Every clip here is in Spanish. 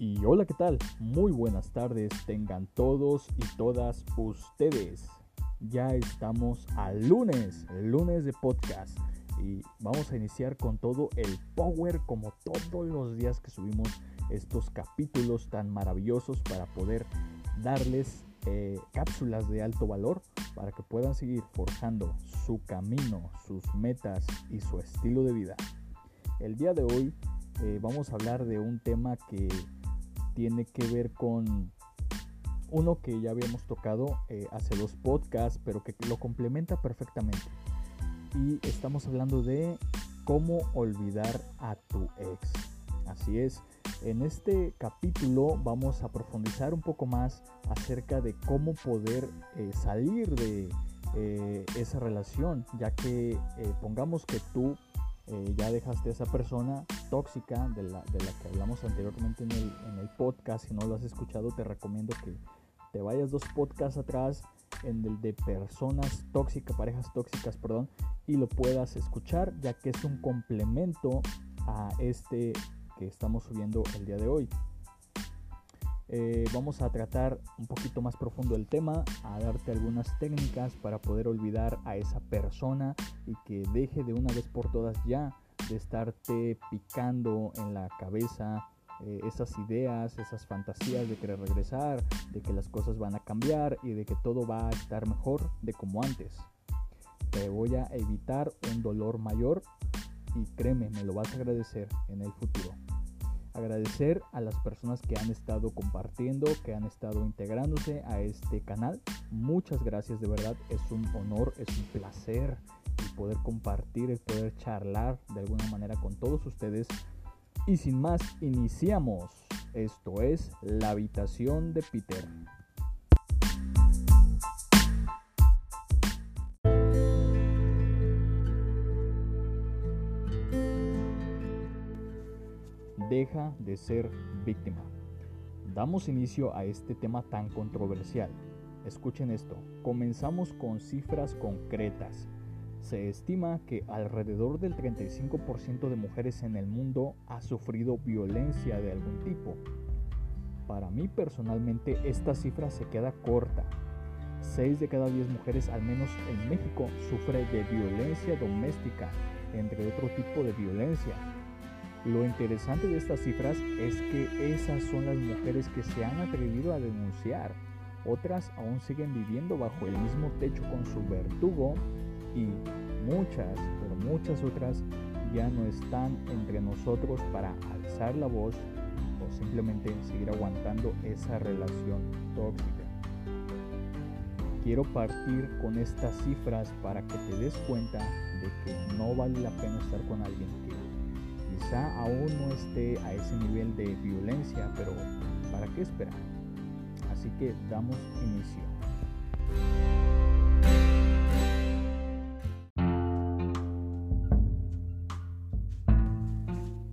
Y hola, ¿qué tal? Muy buenas tardes tengan todos y todas ustedes. Ya estamos al lunes, el lunes de podcast. Y vamos a iniciar con todo el power como todos los días que subimos estos capítulos tan maravillosos para poder darles eh, cápsulas de alto valor para que puedan seguir forjando su camino, sus metas y su estilo de vida. El día de hoy eh, vamos a hablar de un tema que tiene que ver con uno que ya habíamos tocado eh, hace dos podcasts, pero que lo complementa perfectamente. Y estamos hablando de cómo olvidar a tu ex. Así es, en este capítulo vamos a profundizar un poco más acerca de cómo poder eh, salir de esa relación, ya que pongamos que tú eh, ya dejaste a esa persona tóxica de la, de la que hablamos anteriormente en el, en el, podcast. Si no lo has escuchado, te recomiendo que te vayas dos podcasts atrás en el de personas tóxicas, parejas tóxicas, perdón, y lo puedas escuchar, ya que es un complemento a este que estamos subiendo el día de hoy. Eh, vamos a tratar un poquito más profundo el tema, a darte algunas técnicas para poder olvidar a esa persona y que deje de una vez por todas ya de estarte picando en la cabeza eh, esas ideas, esas fantasías de querer regresar, de que las cosas van a cambiar y de que todo va a estar mejor de como antes. Te voy a evitar un dolor mayor y créeme, me lo vas a agradecer en el futuro agradecer a las personas que han estado compartiendo, que han estado integrándose a este canal. Muchas gracias, de verdad, es un honor, es un placer el poder compartir, el poder charlar de alguna manera con todos ustedes. Y sin más, iniciamos. Esto es La habitación de Peter. Deja de ser víctima. Damos inicio a este tema tan controversial. Escuchen esto, comenzamos con cifras concretas. Se estima que alrededor del 35% de mujeres en el mundo ha sufrido violencia de algún tipo. Para mí personalmente esta cifra se queda corta. 6 de cada 10 mujeres, al menos en México, sufre de violencia doméstica, entre otro tipo de violencia, lo interesante de estas cifras es que esas son las mujeres que se han atrevido a denunciar. Otras aún siguen viviendo bajo el mismo techo con su verdugo y muchas, pero muchas otras ya no están entre nosotros para alzar la voz o simplemente seguir aguantando esa relación tóxica. Quiero partir con estas cifras para que te des cuenta de que no vale la pena estar con alguien que quizá aún no esté a ese nivel de violencia, pero ¿para qué esperar? Así que damos inicio.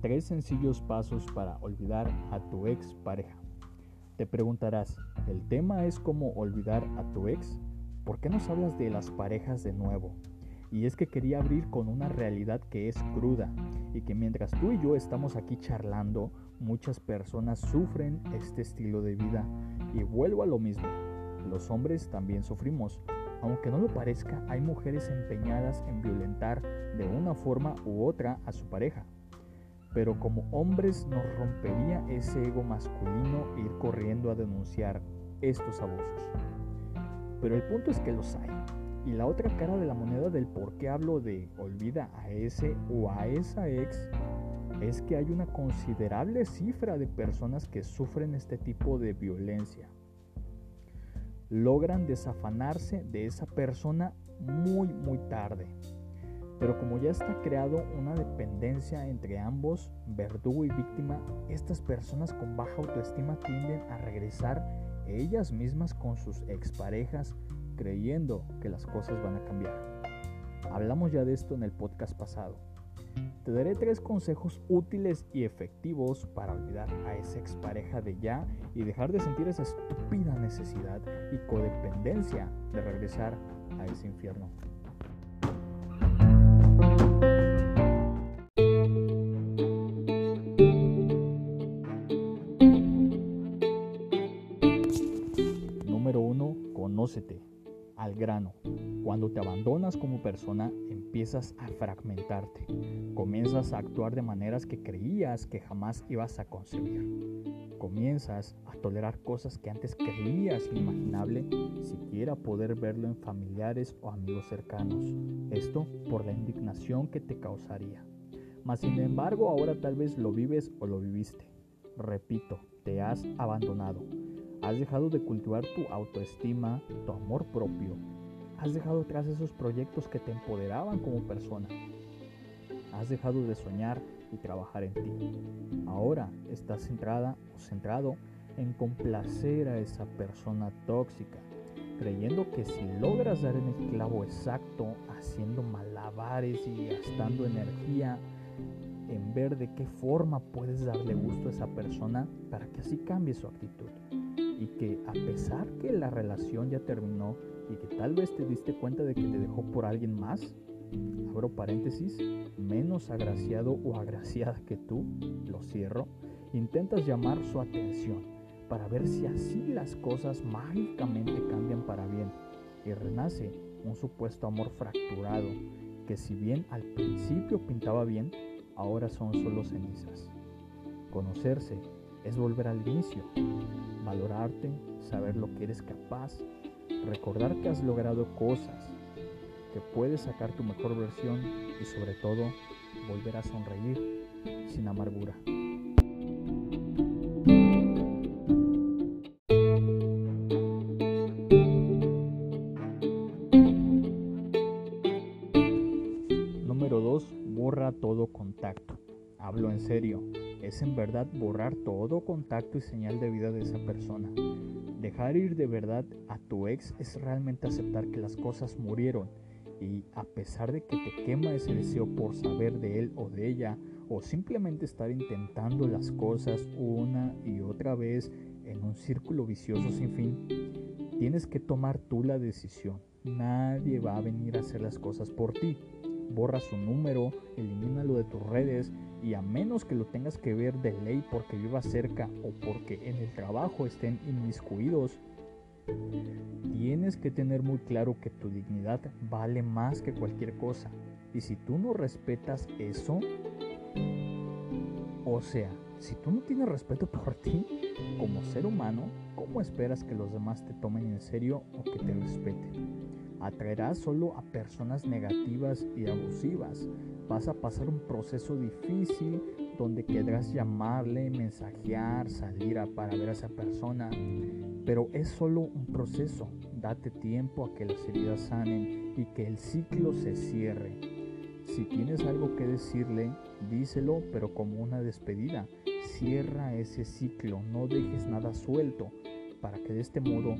Tres sencillos pasos para olvidar a tu ex pareja. Te preguntarás, ¿el tema es cómo olvidar a tu ex? ¿Por qué nos hablas de las parejas de nuevo? Y es que quería abrir con una realidad que es cruda y que mientras tú y yo estamos aquí charlando, muchas personas sufren este estilo de vida. Y vuelvo a lo mismo, los hombres también sufrimos. Aunque no lo parezca, hay mujeres empeñadas en violentar de una forma u otra a su pareja. Pero como hombres nos rompería ese ego masculino ir corriendo a denunciar estos abusos. Pero el punto es que los hay y la otra cara de la moneda del por qué hablo de olvida a ese o a esa ex es que hay una considerable cifra de personas que sufren este tipo de violencia. Logran desafanarse de esa persona muy muy tarde. Pero como ya está creado una dependencia entre ambos, verdugo y víctima, estas personas con baja autoestima tienden a regresar ellas mismas con sus exparejas creyendo que las cosas van a cambiar. Hablamos ya de esto en el podcast pasado. Te daré tres consejos útiles y efectivos para olvidar a esa expareja de ya y dejar de sentir esa estúpida necesidad y codependencia de regresar a ese infierno. Número 1. Conócete. Cuando te abandonas como persona, empiezas a fragmentarte. Comienzas a actuar de maneras que creías que jamás ibas a concebir. Comienzas a tolerar cosas que antes creías inimaginable, siquiera poder verlo en familiares o amigos cercanos. Esto por la indignación que te causaría. Mas sin embargo, ahora tal vez lo vives o lo viviste. Repito, te has abandonado. Has dejado de cultivar tu autoestima, tu amor propio. Has dejado atrás esos proyectos que te empoderaban como persona. Has dejado de soñar y trabajar en ti. Ahora estás centrada o centrado en complacer a esa persona tóxica, creyendo que si logras dar en el clavo exacto, haciendo malabares y gastando energía en ver de qué forma puedes darle gusto a esa persona para que así cambie su actitud y que a pesar que la relación ya terminó y que tal vez te diste cuenta de que te dejó por alguien más, abro paréntesis, menos agraciado o agraciada que tú, lo cierro, intentas llamar su atención para ver si así las cosas mágicamente cambian para bien y renace un supuesto amor fracturado que si bien al principio pintaba bien, ahora son solo cenizas. Conocerse es volver al inicio, valorarte, saber lo que eres capaz, recordar que has logrado cosas, que puedes sacar tu mejor versión y sobre todo volver a sonreír sin amargura. Número 2. Borra todo contacto. Hablo en serio es en verdad borrar todo contacto y señal de vida de esa persona. Dejar ir de verdad a tu ex es realmente aceptar que las cosas murieron y a pesar de que te quema ese deseo por saber de él o de ella o simplemente estar intentando las cosas una y otra vez en un círculo vicioso sin fin, tienes que tomar tú la decisión. Nadie va a venir a hacer las cosas por ti. Borra su número, elimínalo de tus redes y a menos que lo tengas que ver de ley porque viva cerca o porque en el trabajo estén inmiscuidos, tienes que tener muy claro que tu dignidad vale más que cualquier cosa. Y si tú no respetas eso, o sea, si tú no tienes respeto por ti como ser humano, ¿cómo esperas que los demás te tomen en serio o que te respeten? Atraerás solo a personas negativas y abusivas Vas a pasar un proceso difícil donde querrás llamarle, mensajear, salir a, para ver a esa persona. Pero es solo un proceso. Date tiempo a que las heridas sanen y que el ciclo se cierre. Si tienes algo que decirle, díselo, pero como una despedida. Cierra ese ciclo, no dejes nada suelto para que de este modo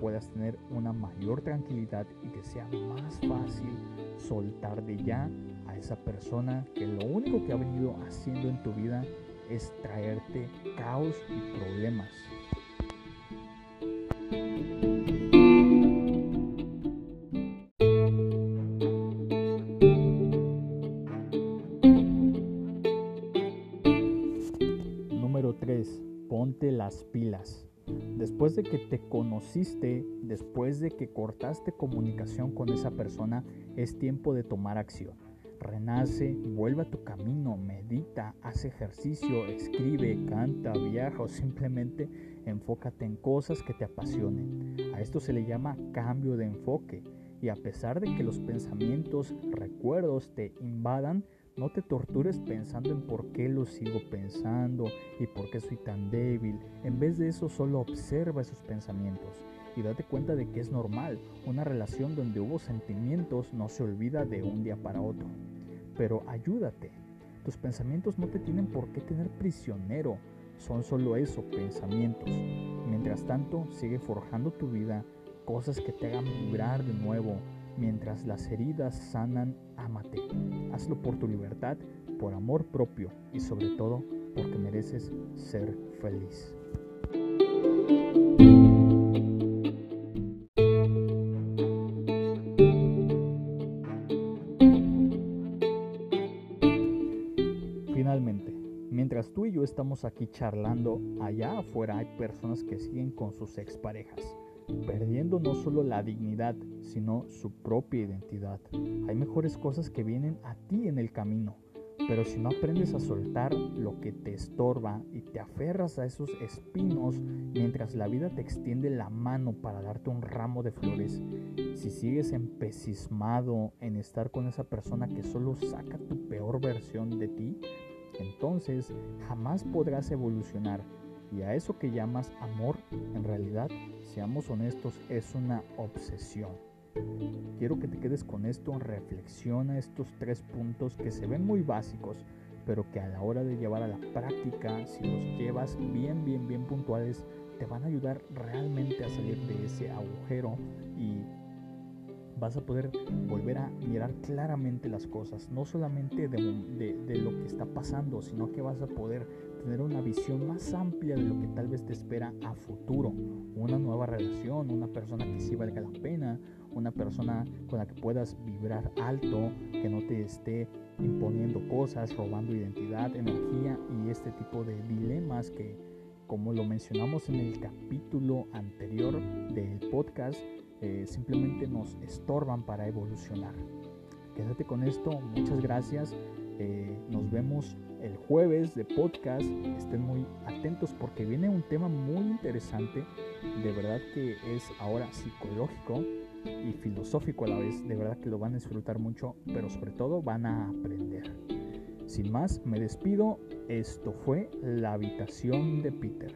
puedas tener una mayor tranquilidad y que sea más fácil soltar de ya a esa persona que lo único que ha venido haciendo en tu vida es traerte caos y problemas. Que te conociste, después de que cortaste comunicación con esa persona, es tiempo de tomar acción. Renace, vuelve a tu camino, medita, haz ejercicio, escribe, canta, viaja o simplemente enfócate en cosas que te apasionen. A esto se le llama cambio de enfoque y a pesar de que los pensamientos, recuerdos te invadan, no te tortures pensando en por qué lo sigo pensando y por qué soy tan débil. En vez de eso, solo observa esos pensamientos y date cuenta de que es normal. Una relación donde hubo sentimientos no se olvida de un día para otro. Pero ayúdate. Tus pensamientos no te tienen por qué tener prisionero. Son solo eso, pensamientos. Mientras tanto, sigue forjando tu vida, cosas que te hagan vibrar de nuevo, Mientras las heridas sanan, ámate. Hazlo por tu libertad, por amor propio y sobre todo porque mereces ser feliz. Finalmente, mientras tú y yo estamos aquí charlando, allá afuera hay personas que siguen con sus exparejas perdiendo no solo la dignidad, sino su propia identidad. Hay mejores cosas que vienen a ti en el camino, pero si no aprendes a soltar lo que te estorba y te aferras a esos espinos mientras la vida te extiende la mano para darte un ramo de flores, si sigues empecismado en estar con esa persona que solo saca tu peor versión de ti, entonces jamás podrás evolucionar. Y a eso que llamas amor, en realidad, seamos honestos, es una obsesión. Quiero que te quedes con esto, reflexiona estos tres puntos que se ven muy básicos, pero que a la hora de llevar a la práctica, si los llevas bien, bien, bien puntuales, te van a ayudar realmente a salir de ese agujero y vas a poder volver a mirar claramente las cosas, no solamente de, lo que está pasando, sino que vas a poder tener una visión más amplia de lo que tal vez te espera a futuro, una nueva relación, una persona que sí valga la pena, una persona con la que puedas vibrar alto, que no te esté imponiendo cosas, robando identidad, energía y este tipo de dilemas que, como lo mencionamos en el capítulo anterior del podcast, eh, simplemente nos estorban para evolucionar. Quédate con esto, muchas gracias. Eh, nos vemos el jueves de podcast. Estén muy atentos porque viene un tema muy interesante. De verdad que es ahora psicológico y filosófico a la vez. De verdad que lo van a disfrutar mucho, pero sobre todo van a aprender. Sin más, me despido. Esto fue La habitación de Peter.